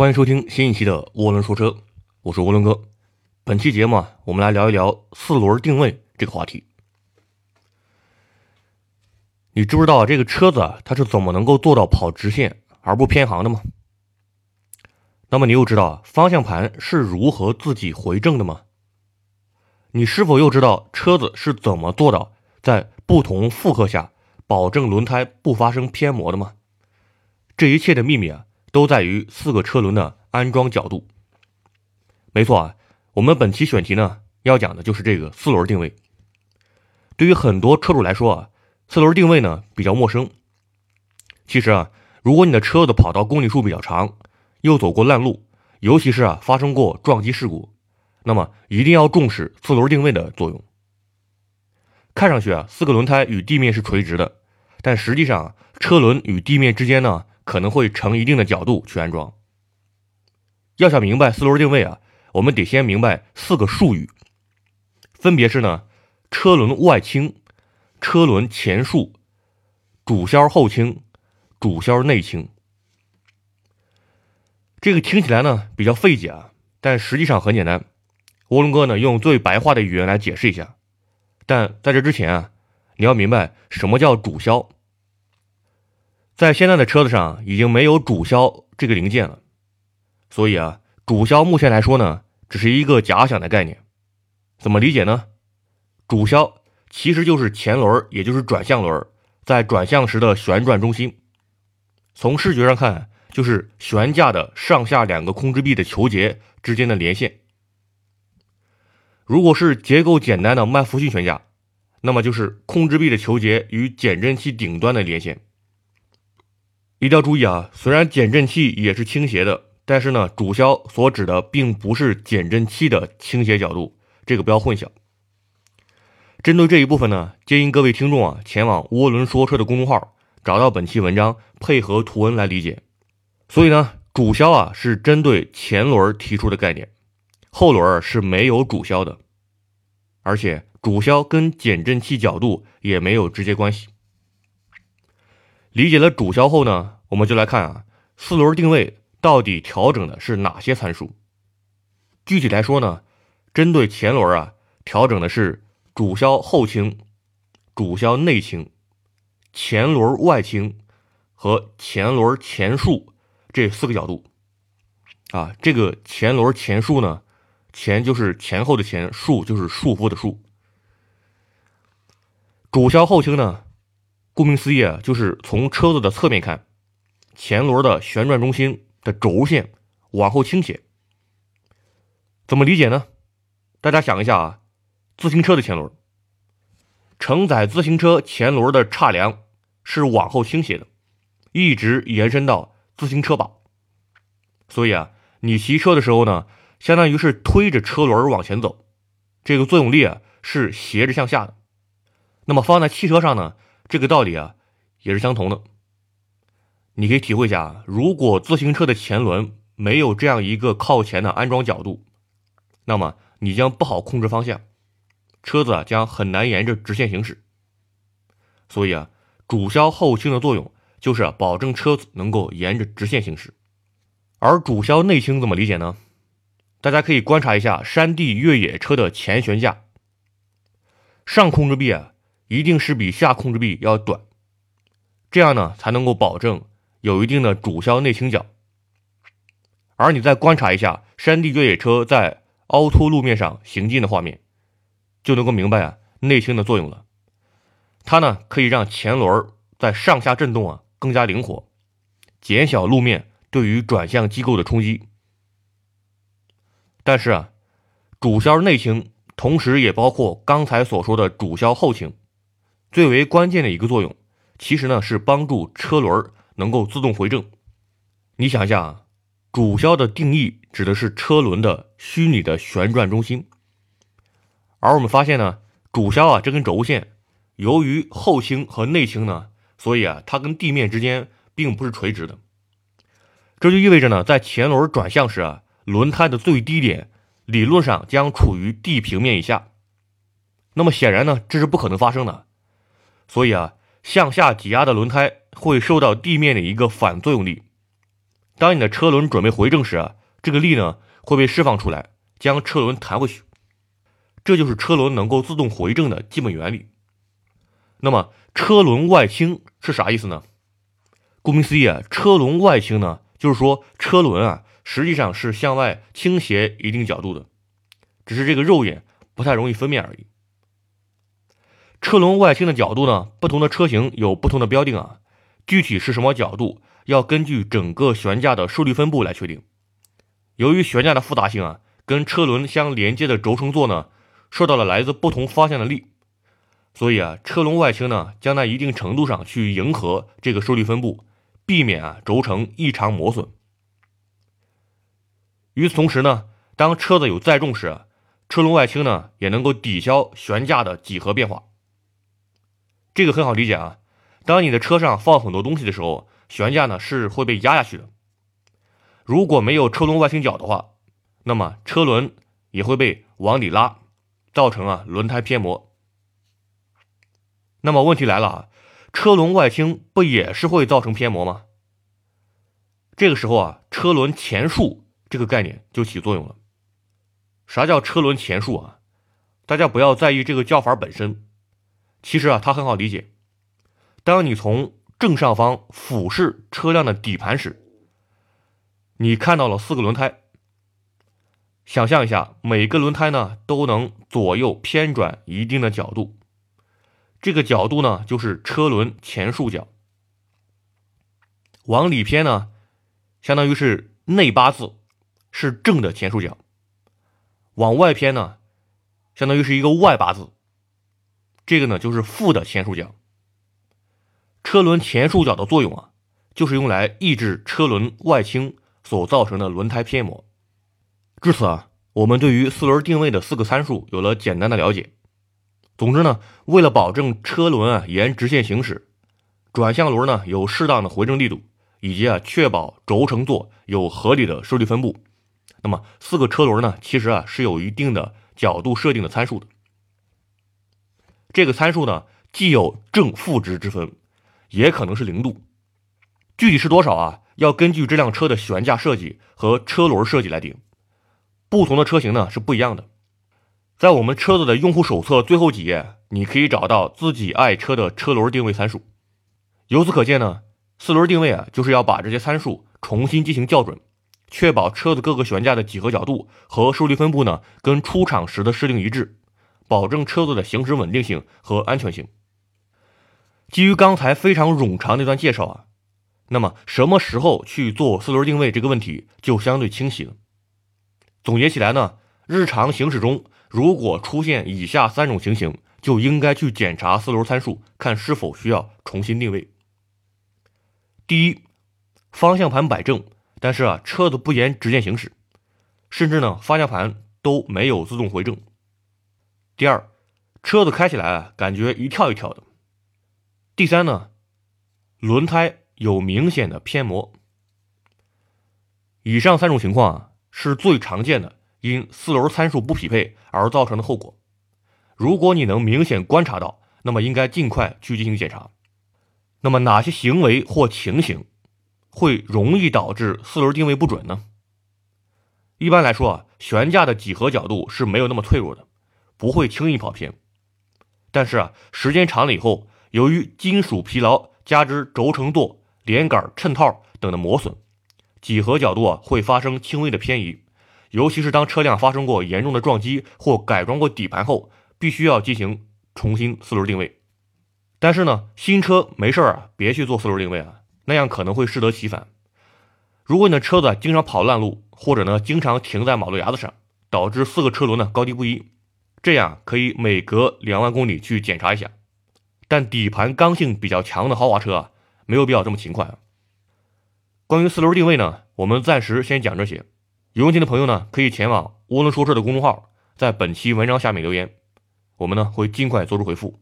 欢迎收听新一期的涡轮说车，我是涡轮哥。本期节目啊，我们来聊一聊四轮定位这个话题。你知不知道这个车子啊，它是怎么能够做到跑直线而不偏航的吗？那么你又知道方向盘是如何自己回正的吗？你是否又知道车子是怎么做到在不同负荷下保证轮胎不发生偏磨的吗？这一切的秘密啊！都在于四个车轮的安装角度。没错啊，我们本期选题呢要讲的就是这个四轮定位。对于很多车主来说啊，四轮定位呢比较陌生。其实啊，如果你的车子跑道公里数比较长，又走过烂路，尤其是啊发生过撞击事故，那么一定要重视四轮定位的作用。看上去啊，四个轮胎与地面是垂直的，但实际上车轮与地面之间呢。可能会成一定的角度去安装。要想明白四轮定位啊，我们得先明白四个术语，分别是呢：车轮外倾、车轮前束、主销后倾、主销内倾。这个听起来呢比较费解啊，但实际上很简单。涡轮哥呢用最白话的语言来解释一下。但在这之前啊，你要明白什么叫主销。在现在的车子上已经没有主销这个零件了，所以啊，主销目前来说呢，只是一个假想的概念。怎么理解呢？主销其实就是前轮，也就是转向轮在转向时的旋转中心。从视觉上看，就是悬架的上下两个控制臂的球节之间的连线。如果是结构简单的麦弗逊悬架，那么就是控制臂的球节与减震器顶端的连线。一定要注意啊！虽然减震器也是倾斜的，但是呢，主销所指的并不是减震器的倾斜角度，这个不要混淆。针对这一部分呢，建议各位听众啊，前往涡轮说车的公众号，找到本期文章，配合图文来理解。所以呢，主销啊是针对前轮提出的概念，后轮是没有主销的，而且主销跟减震器角度也没有直接关系。理解了主销后呢，我们就来看啊，四轮定位到底调整的是哪些参数？具体来说呢，针对前轮啊，调整的是主销后倾、主销内倾、前轮外倾和前轮前束这四个角度。啊，这个前轮前束呢，前就是前后的前，束就是束缚的束。主销后倾呢？顾名思义啊，就是从车子的侧面看，前轮的旋转中心的轴线往后倾斜。怎么理解呢？大家想一下啊，自行车的前轮，承载自行车前轮的叉梁是往后倾斜的，一直延伸到自行车把。所以啊，你骑车的时候呢，相当于是推着车轮往前走，这个作用力啊是斜着向下的。那么放在汽车上呢？这个道理啊，也是相同的。你可以体会一下啊，如果自行车的前轮没有这样一个靠前的安装角度，那么你将不好控制方向，车子啊将很难沿着直线行驶。所以啊，主销后倾的作用就是保证车子能够沿着直线行驶。而主销内倾怎么理解呢？大家可以观察一下山地越野车的前悬架，上控制臂啊。一定是比下控制臂要短，这样呢才能够保证有一定的主销内倾角。而你再观察一下山地越野车在凹凸路面上行进的画面，就能够明白啊内倾的作用了。它呢可以让前轮在上下震动啊更加灵活，减小路面对于转向机构的冲击。但是啊，主销内倾同时也包括刚才所说的主销后倾。最为关键的一个作用，其实呢是帮助车轮能够自动回正。你想一下啊，主销的定义指的是车轮的虚拟的旋转中心，而我们发现呢，主销啊这根轴线，由于后倾和内倾呢，所以啊它跟地面之间并不是垂直的。这就意味着呢，在前轮转向时啊，轮胎的最低点理论上将处于地平面以下。那么显然呢，这是不可能发生的。所以啊，向下挤压的轮胎会受到地面的一个反作用力，当你的车轮准备回正时啊，这个力呢会被释放出来，将车轮弹回去。这就是车轮能够自动回正的基本原理。那么车轮外倾是啥意思呢？顾名思义啊，车轮外倾呢，就是说车轮啊实际上是向外倾斜一定角度的，只是这个肉眼不太容易分辨而已。车轮外倾的角度呢，不同的车型有不同的标定啊，具体是什么角度，要根据整个悬架的受力分布来确定。由于悬架的复杂性啊，跟车轮相连接的轴承座呢。受到了来自不同方向的力，所以啊，车轮外倾呢，将在一定程度上去迎合这个受力分布，避免啊轴承异常磨损。与此同时呢，当车子有载重时，车轮外倾呢也能够抵消悬架的几何变化。这个很好理解啊，当你的车上放很多东西的时候，悬架呢是会被压下去的。如果没有车轮外倾角的话，那么车轮也会被往里拉。造成啊轮胎偏磨，那么问题来了啊，车轮外倾不也是会造成偏磨吗？这个时候啊，车轮前束这个概念就起作用了。啥叫车轮前束啊？大家不要在意这个叫法本身，其实啊它很好理解。当你从正上方俯视车辆的底盘时，你看到了四个轮胎。想象一下，每个轮胎呢都能左右偏转一定的角度，这个角度呢就是车轮前束角。往里偏呢，相当于是内八字，是正的前束角；往外偏呢，相当于是一个外八字，这个呢就是负的前束角。车轮前束角的作用啊，就是用来抑制车轮外倾所造成的轮胎偏磨。至此啊，我们对于四轮定位的四个参数有了简单的了解。总之呢，为了保证车轮啊沿直线行驶，转向轮呢有适当的回正力度，以及啊确保轴承座有合理的受力分布，那么四个车轮呢其实啊是有一定的角度设定的参数的。这个参数呢既有正负值之分，也可能是零度，具体是多少啊？要根据这辆车的悬架设计和车轮设计来定。不同的车型呢是不一样的，在我们车子的用户手册最后几页，你可以找到自己爱车的车轮定位参数。由此可见呢，四轮定位啊，就是要把这些参数重新进行校准，确保车子各个悬架的几何角度和受力分布呢跟出厂时的设定一致，保证车子的行驶稳定性和安全性。基于刚才非常冗长的一段介绍啊，那么什么时候去做四轮定位这个问题就相对清晰了。总结起来呢，日常行驶中如果出现以下三种情形，就应该去检查四轮参数，看是否需要重新定位。第一，方向盘摆正，但是啊车子不沿直线行驶，甚至呢方向盘都没有自动回正。第二，车子开起来啊感觉一跳一跳的。第三呢，轮胎有明显的偏磨。以上三种情况啊。是最常见的因四轮参数不匹配而造成的后果。如果你能明显观察到，那么应该尽快去进行检查。那么哪些行为或情形会容易导致四轮定位不准呢？一般来说啊，悬架的几何角度是没有那么脆弱的，不会轻易跑偏。但是啊，时间长了以后，由于金属疲劳加之轴承座、连杆、衬套等的磨损。几何角度啊会发生轻微的偏移，尤其是当车辆发生过严重的撞击或改装过底盘后，必须要进行重新四轮定位。但是呢，新车没事啊，别去做四轮定位啊，那样可能会适得其反。如果你的车子经常跑烂路，或者呢经常停在马路牙子上，导致四个车轮呢高低不一，这样可以每隔两万公里去检查一下。但底盘刚性比较强的豪华车啊，没有必要这么勤快啊。关于四轮定位呢，我们暂时先讲这些。有问题的朋友呢，可以前往涡轮说车的公众号，在本期文章下面留言，我们呢会尽快做出回复。